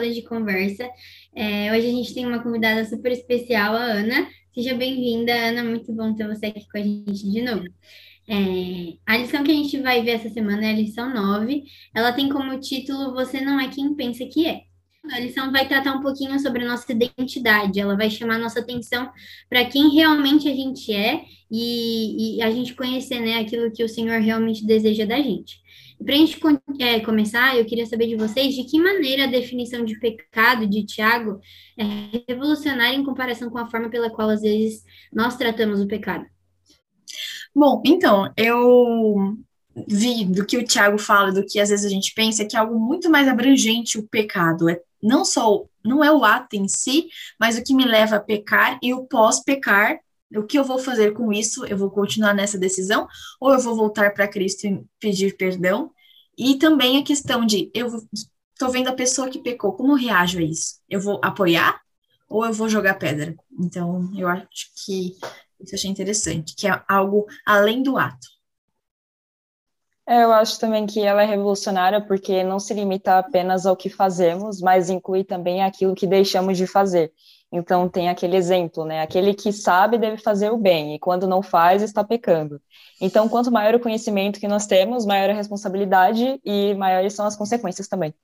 roda de conversa. É, hoje a gente tem uma convidada super especial, a Ana. Seja bem-vinda, Ana. Muito bom ter você aqui com a gente de novo. É, a lição que a gente vai ver essa semana é a lição 9. Ela tem como título Você não é quem pensa que é. A lição vai tratar um pouquinho sobre a nossa identidade, ela vai chamar nossa atenção para quem realmente a gente é e, e, a gente conhecer né, aquilo que o Senhor realmente deseja da gente. Para a gente é, começar, eu queria saber de vocês de que maneira a definição de pecado de Tiago é revolucionária em comparação com a forma pela qual às vezes nós tratamos o pecado. Bom, então, eu vi do que o Tiago fala, do que às vezes a gente pensa, que é algo muito mais abrangente o pecado. É não só não é o ato em si, mas o que me leva a pecar e o pós-pecar. O que eu vou fazer com isso? Eu vou continuar nessa decisão ou eu vou voltar para Cristo e pedir perdão? E também a questão de eu estou vendo a pessoa que pecou, como reajo a isso? Eu vou apoiar ou eu vou jogar pedra? Então, eu acho que isso achei interessante, que é algo além do ato. É, eu acho também que ela é revolucionária porque não se limita apenas ao que fazemos, mas inclui também aquilo que deixamos de fazer. Então tem aquele exemplo, né? Aquele que sabe deve fazer o bem e quando não faz está pecando. Então quanto maior o conhecimento que nós temos, maior a responsabilidade e maiores são as consequências também.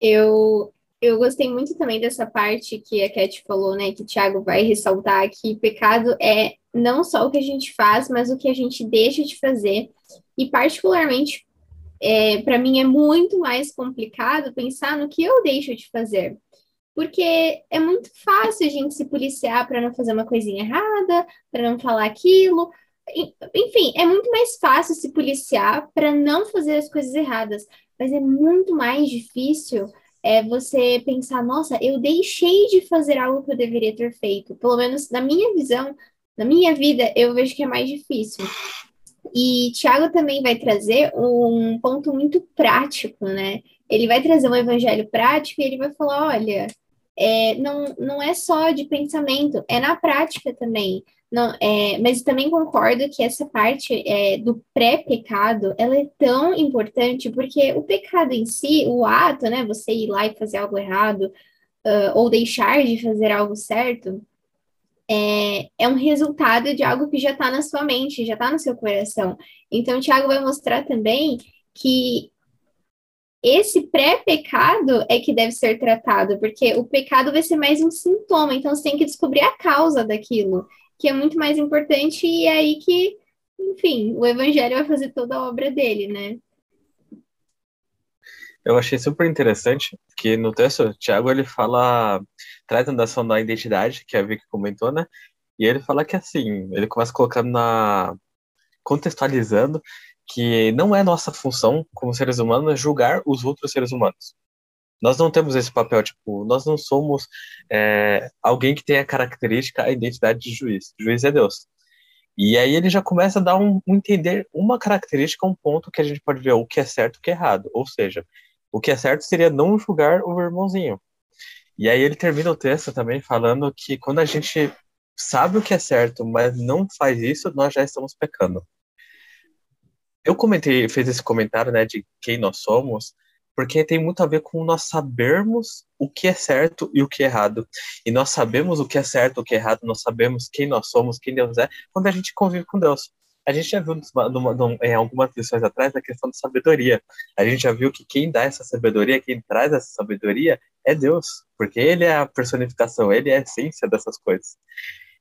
Eu eu gostei muito também dessa parte que a Cat falou, né? Que o Thiago vai ressaltar que pecado é não só o que a gente faz, mas o que a gente deixa de fazer. E, particularmente, é, para mim é muito mais complicado pensar no que eu deixo de fazer. Porque é muito fácil a gente se policiar para não fazer uma coisinha errada, para não falar aquilo. Enfim, é muito mais fácil se policiar para não fazer as coisas erradas. Mas é muito mais difícil é você pensar, nossa, eu deixei de fazer algo que eu deveria ter feito. Pelo menos na minha visão, na minha vida, eu vejo que é mais difícil. E Tiago também vai trazer um ponto muito prático, né? Ele vai trazer um evangelho prático e ele vai falar: olha, é, não, não é só de pensamento, é na prática também. Não, é, mas também concordo que essa parte é, do pré-pecado, ela é tão importante, porque o pecado em si, o ato, né, você ir lá e fazer algo errado, uh, ou deixar de fazer algo certo, é, é um resultado de algo que já está na sua mente, já está no seu coração. Então, o Tiago vai mostrar também que esse pré-pecado é que deve ser tratado, porque o pecado vai ser mais um sintoma, então você tem que descobrir a causa daquilo, que é muito mais importante, e é aí que, enfim, o evangelho vai fazer toda a obra dele, né? Eu achei super interessante que no texto, o Tiago ele fala, traz a noção da identidade, que a Vicky comentou, né? E ele fala que assim, ele começa colocando na. contextualizando que não é nossa função como seres humanos julgar os outros seres humanos. Nós não temos esse papel, tipo, nós não somos é, alguém que tem a característica, a identidade de juiz. Juiz é Deus. E aí ele já começa a dar um, um entender uma característica, um ponto que a gente pode ver o que é certo e o que é errado. Ou seja, o que é certo seria não julgar o irmãozinho. E aí ele termina o texto também falando que quando a gente sabe o que é certo, mas não faz isso, nós já estamos pecando. Eu comentei, fez esse comentário, né, de quem nós somos, porque tem muito a ver com nós sabermos o que é certo e o que é errado. E nós sabemos o que é certo, o que é errado, nós sabemos quem nós somos, quem Deus é, quando a gente convive com Deus. A gente já viu numa, numa, em algumas lições atrás a questão da sabedoria. A gente já viu que quem dá essa sabedoria, quem traz essa sabedoria é Deus, porque Ele é a personificação, Ele é a essência dessas coisas.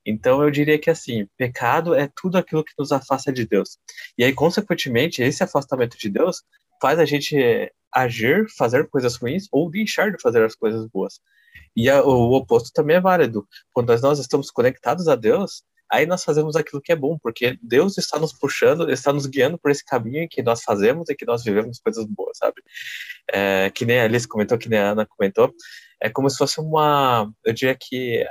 Então eu diria que assim, pecado é tudo aquilo que nos afasta de Deus. E aí, consequentemente, esse afastamento de Deus faz a gente agir, fazer coisas ruins ou deixar de fazer as coisas boas. E a, o oposto também é válido. Quando nós estamos conectados a Deus, aí nós fazemos aquilo que é bom, porque Deus está nos puxando, está nos guiando por esse caminho em que nós fazemos e que nós vivemos coisas boas, sabe? É, que nem a Alice comentou, que nem a Ana comentou, é como se fosse uma. Eu diria que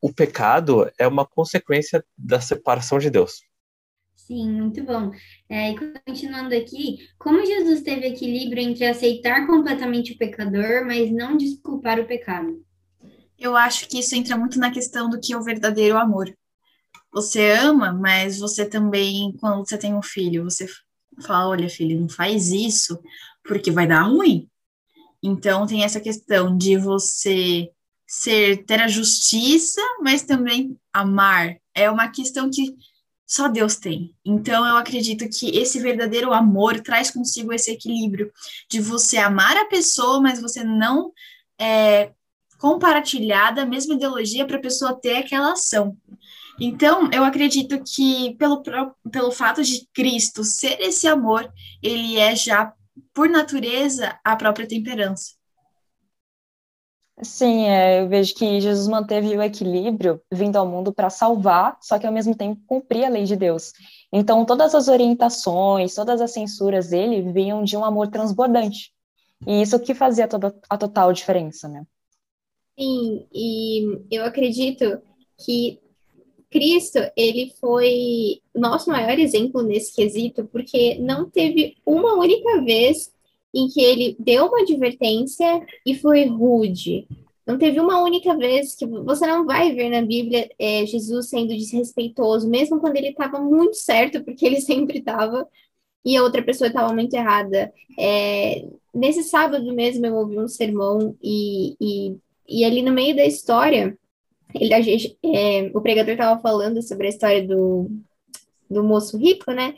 o pecado é uma consequência da separação de Deus. Sim, muito bom. É, e continuando aqui, como Jesus teve equilíbrio entre aceitar completamente o pecador, mas não desculpar o pecado? Eu acho que isso entra muito na questão do que é o verdadeiro amor você ama, mas você também, quando você tem um filho, você fala, olha, filho, não faz isso, porque vai dar ruim. Então tem essa questão de você ser ter a justiça, mas também amar. É uma questão que só Deus tem. Então eu acredito que esse verdadeiro amor traz consigo esse equilíbrio de você amar a pessoa, mas você não é, compartilhar da mesma ideologia para a pessoa ter aquela ação. Então, eu acredito que pelo, pelo fato de Cristo ser esse amor, ele é já, por natureza, a própria temperança. Sim, é, eu vejo que Jesus manteve o equilíbrio vindo ao mundo para salvar, só que ao mesmo tempo cumprir a lei de Deus. Então, todas as orientações, todas as censuras dele vinham de um amor transbordante. E isso que fazia toda a total diferença, né? Sim, e eu acredito que Cristo, ele foi nosso maior exemplo nesse quesito, porque não teve uma única vez em que ele deu uma advertência e foi rude. Não teve uma única vez que você não vai ver na Bíblia é, Jesus sendo desrespeitoso, mesmo quando ele estava muito certo, porque ele sempre estava, e a outra pessoa estava muito errada. É, nesse sábado mesmo eu ouvi um sermão e, e, e ali no meio da história, ele, é, o pregador estava falando sobre a história do, do moço rico, né?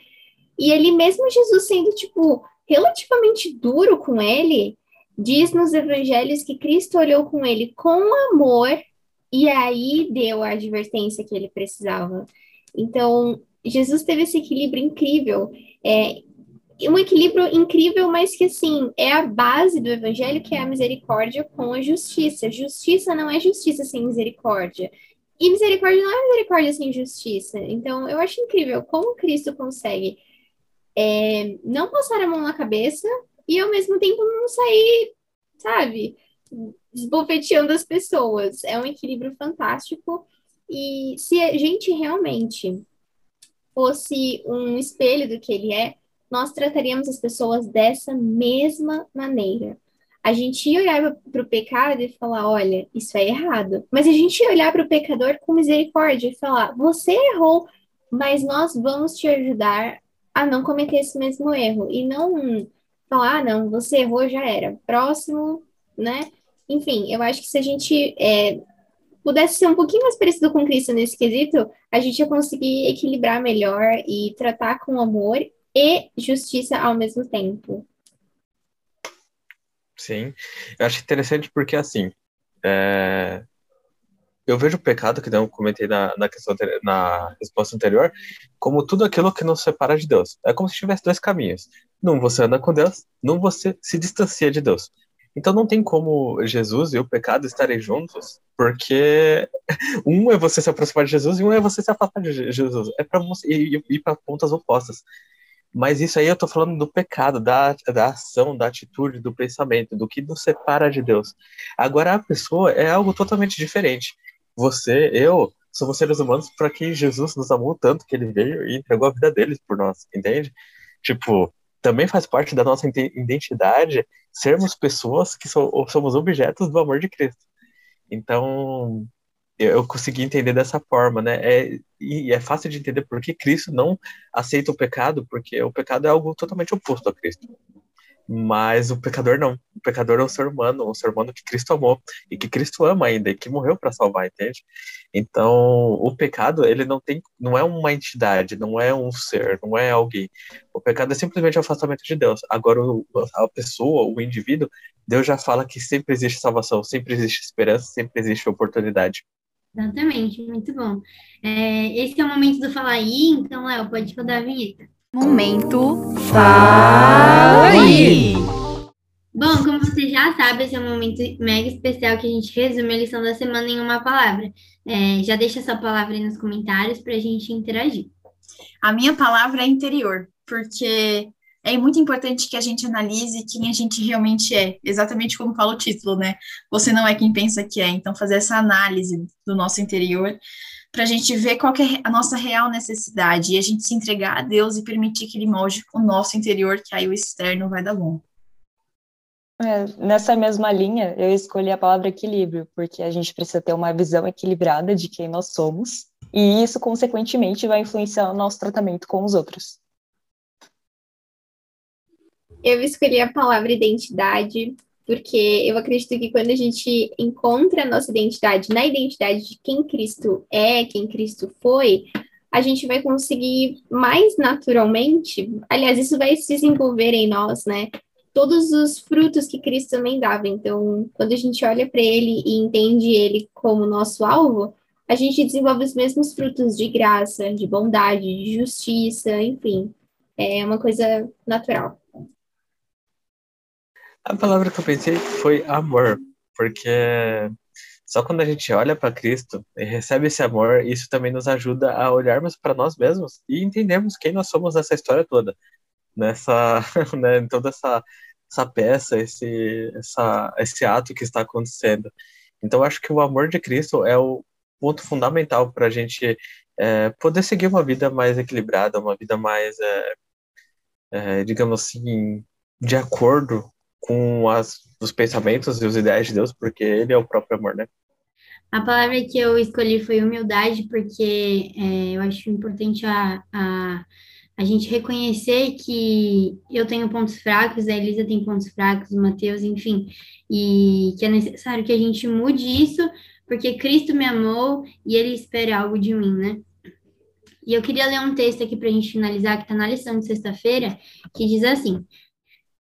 E ele mesmo Jesus sendo, tipo, relativamente duro com ele, diz nos evangelhos que Cristo olhou com ele com amor e aí deu a advertência que ele precisava. Então, Jesus teve esse equilíbrio incrível. É, um equilíbrio incrível, mas que, assim, é a base do evangelho, que é a misericórdia com a justiça. Justiça não é justiça sem misericórdia. E misericórdia não é misericórdia sem justiça. Então, eu acho incrível como Cristo consegue é, não passar a mão na cabeça e ao mesmo tempo não sair, sabe, desbofeteando as pessoas. É um equilíbrio fantástico. E se a gente realmente fosse um espelho do que ele é, nós trataríamos as pessoas dessa mesma maneira. A gente ia olhar para o pecado e falar: olha, isso é errado. Mas a gente ia olhar para o pecador com misericórdia e falar: você errou, mas nós vamos te ajudar a não cometer esse mesmo erro e não falar, ah, não, você errou, já era. Próximo, né? Enfim, eu acho que se a gente é, pudesse ser um pouquinho mais parecido com Cristo nesse quesito, a gente ia conseguir equilibrar melhor e tratar com amor e justiça ao mesmo tempo. Sim, eu acho interessante porque, assim, é, eu vejo o pecado, que eu comentei na, na, questão, na resposta anterior, como tudo aquilo que nos separa de Deus. É como se tivesse dois caminhos. Num você anda com Deus, num você se distancia de Deus. Então não tem como Jesus e o pecado estarem juntos, porque um é você se aproximar de Jesus e um é você se afastar de Jesus. É para você ir, para pontas opostas. Mas isso aí eu tô falando do pecado, da, da ação, da atitude, do pensamento, do que nos separa de Deus. Agora a pessoa é algo totalmente diferente você, eu, somos seres humanos para quem Jesus nos amou tanto que ele veio e entregou a vida deles por nós, entende? Tipo, também faz parte da nossa identidade sermos pessoas que so, somos objetos do amor de Cristo. Então, eu consegui entender dessa forma, né? É, e é fácil de entender por que Cristo não aceita o pecado, porque o pecado é algo totalmente oposto a Cristo. Mas o pecador não. O pecador é um ser humano, um ser humano que Cristo amou e que Cristo ama ainda e que morreu para salvar, entende? Então, o pecado, ele não tem, não é uma entidade, não é um ser, não é alguém. O pecado é simplesmente o afastamento de Deus. Agora, a pessoa, o indivíduo, Deus já fala que sempre existe salvação, sempre existe esperança, sempre existe oportunidade. Exatamente, muito bom. É, esse é o momento do falar aí, então, Léo, pode rodar a vinheta. Momento Fala aí! Bom, como você já sabe, esse é um momento mega especial que a gente resume a lição da semana em uma palavra. É, já deixa sua palavra aí nos comentários para a gente interagir. A minha palavra é interior, porque é muito importante que a gente analise quem a gente realmente é, exatamente como fala o título, né? Você não é quem pensa que é. Então, fazer essa análise do nosso interior para a gente ver qual é a nossa real necessidade e a gente se entregar a Deus e permitir que Ele molde o nosso interior, que aí o externo vai dar bom. É, nessa mesma linha, eu escolhi a palavra equilíbrio, porque a gente precisa ter uma visão equilibrada de quem nós somos, e isso, consequentemente, vai influenciar o nosso tratamento com os outros. Eu escolhi a palavra identidade, porque eu acredito que quando a gente encontra a nossa identidade na identidade de quem Cristo é, quem Cristo foi, a gente vai conseguir mais naturalmente, aliás, isso vai se desenvolver em nós, né? Todos os frutos que Cristo também dava. Então, quando a gente olha para ele e entende ele como nosso alvo, a gente desenvolve os mesmos frutos de graça, de bondade, de justiça, enfim. É uma coisa natural. A palavra que eu pensei foi amor, porque só quando a gente olha para Cristo e recebe esse amor, isso também nos ajuda a olharmos para nós mesmos e entendermos quem nós somos nessa história toda, nessa, né, em toda essa, essa peça, esse, essa, esse ato que está acontecendo. Então, acho que o amor de Cristo é o ponto fundamental para a gente é, poder seguir uma vida mais equilibrada, uma vida mais, é, é, digamos assim, de acordo com as, os pensamentos e os ideais de Deus, porque Ele é o próprio amor, né? A palavra que eu escolhi foi humildade, porque é, eu acho importante a, a, a gente reconhecer que eu tenho pontos fracos, a Elisa tem pontos fracos, o Mateus, enfim, e que é necessário que a gente mude isso, porque Cristo me amou e Ele espera algo de mim, né? E eu queria ler um texto aqui para a gente finalizar, que está na lição de sexta-feira, que diz assim: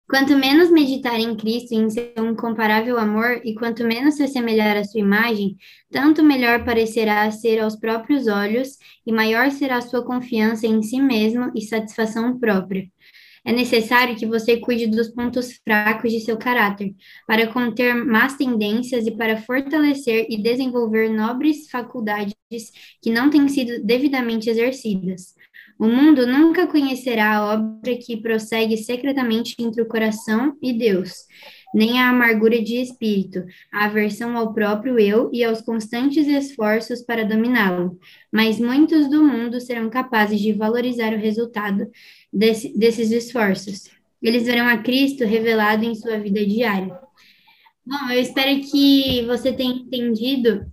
Quanto menos meditar em Cristo e em seu incomparável amor, e quanto menos se assemelhar à sua imagem, tanto melhor parecerá ser aos próprios olhos, e maior será sua confiança em si mesmo e satisfação própria. É necessário que você cuide dos pontos fracos de seu caráter, para conter más tendências e para fortalecer e desenvolver nobres faculdades que não têm sido devidamente exercidas. O mundo nunca conhecerá a obra que prossegue secretamente entre o coração e Deus, nem a amargura de espírito, a aversão ao próprio eu e aos constantes esforços para dominá-lo. Mas muitos do mundo serão capazes de valorizar o resultado desse, desses esforços. Eles verão a Cristo revelado em sua vida diária. Bom, eu espero que você tenha entendido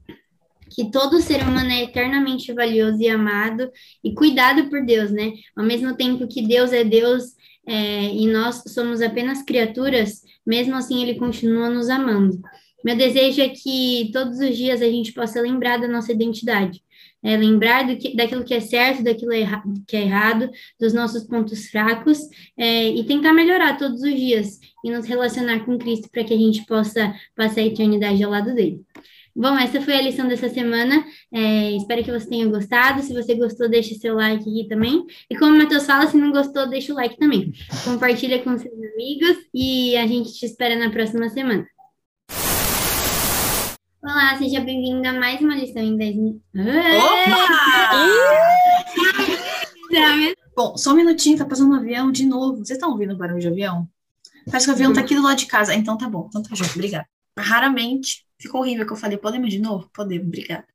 que todo ser humano é eternamente valioso e amado e cuidado por Deus, né? Ao mesmo tempo que Deus é Deus é, e nós somos apenas criaturas, mesmo assim Ele continua nos amando. Meu desejo é que todos os dias a gente possa lembrar da nossa identidade, é, lembrar que, daquilo que é certo, daquilo que é errado, dos nossos pontos fracos é, e tentar melhorar todos os dias e nos relacionar com Cristo para que a gente possa passar a eternidade ao lado dele. Bom, essa foi a lição dessa semana. É, espero que você tenha gostado. Se você gostou, deixe seu like aqui também. E como o Matheus fala, se não gostou, deixa o like também. Compartilha com seus amigos e a gente te espera na próxima semana. Olá, seja bem-vindo a mais uma lição em 10 minutos. Bom, só um minutinho, tá passando um avião de novo. Vocês estão ouvindo o barulho de avião? Parece que o avião tá aqui do lado de casa. Então tá bom, então tá junto, obrigada raramente. Ficou horrível que eu falei, podemos de novo? Podemos, obrigada.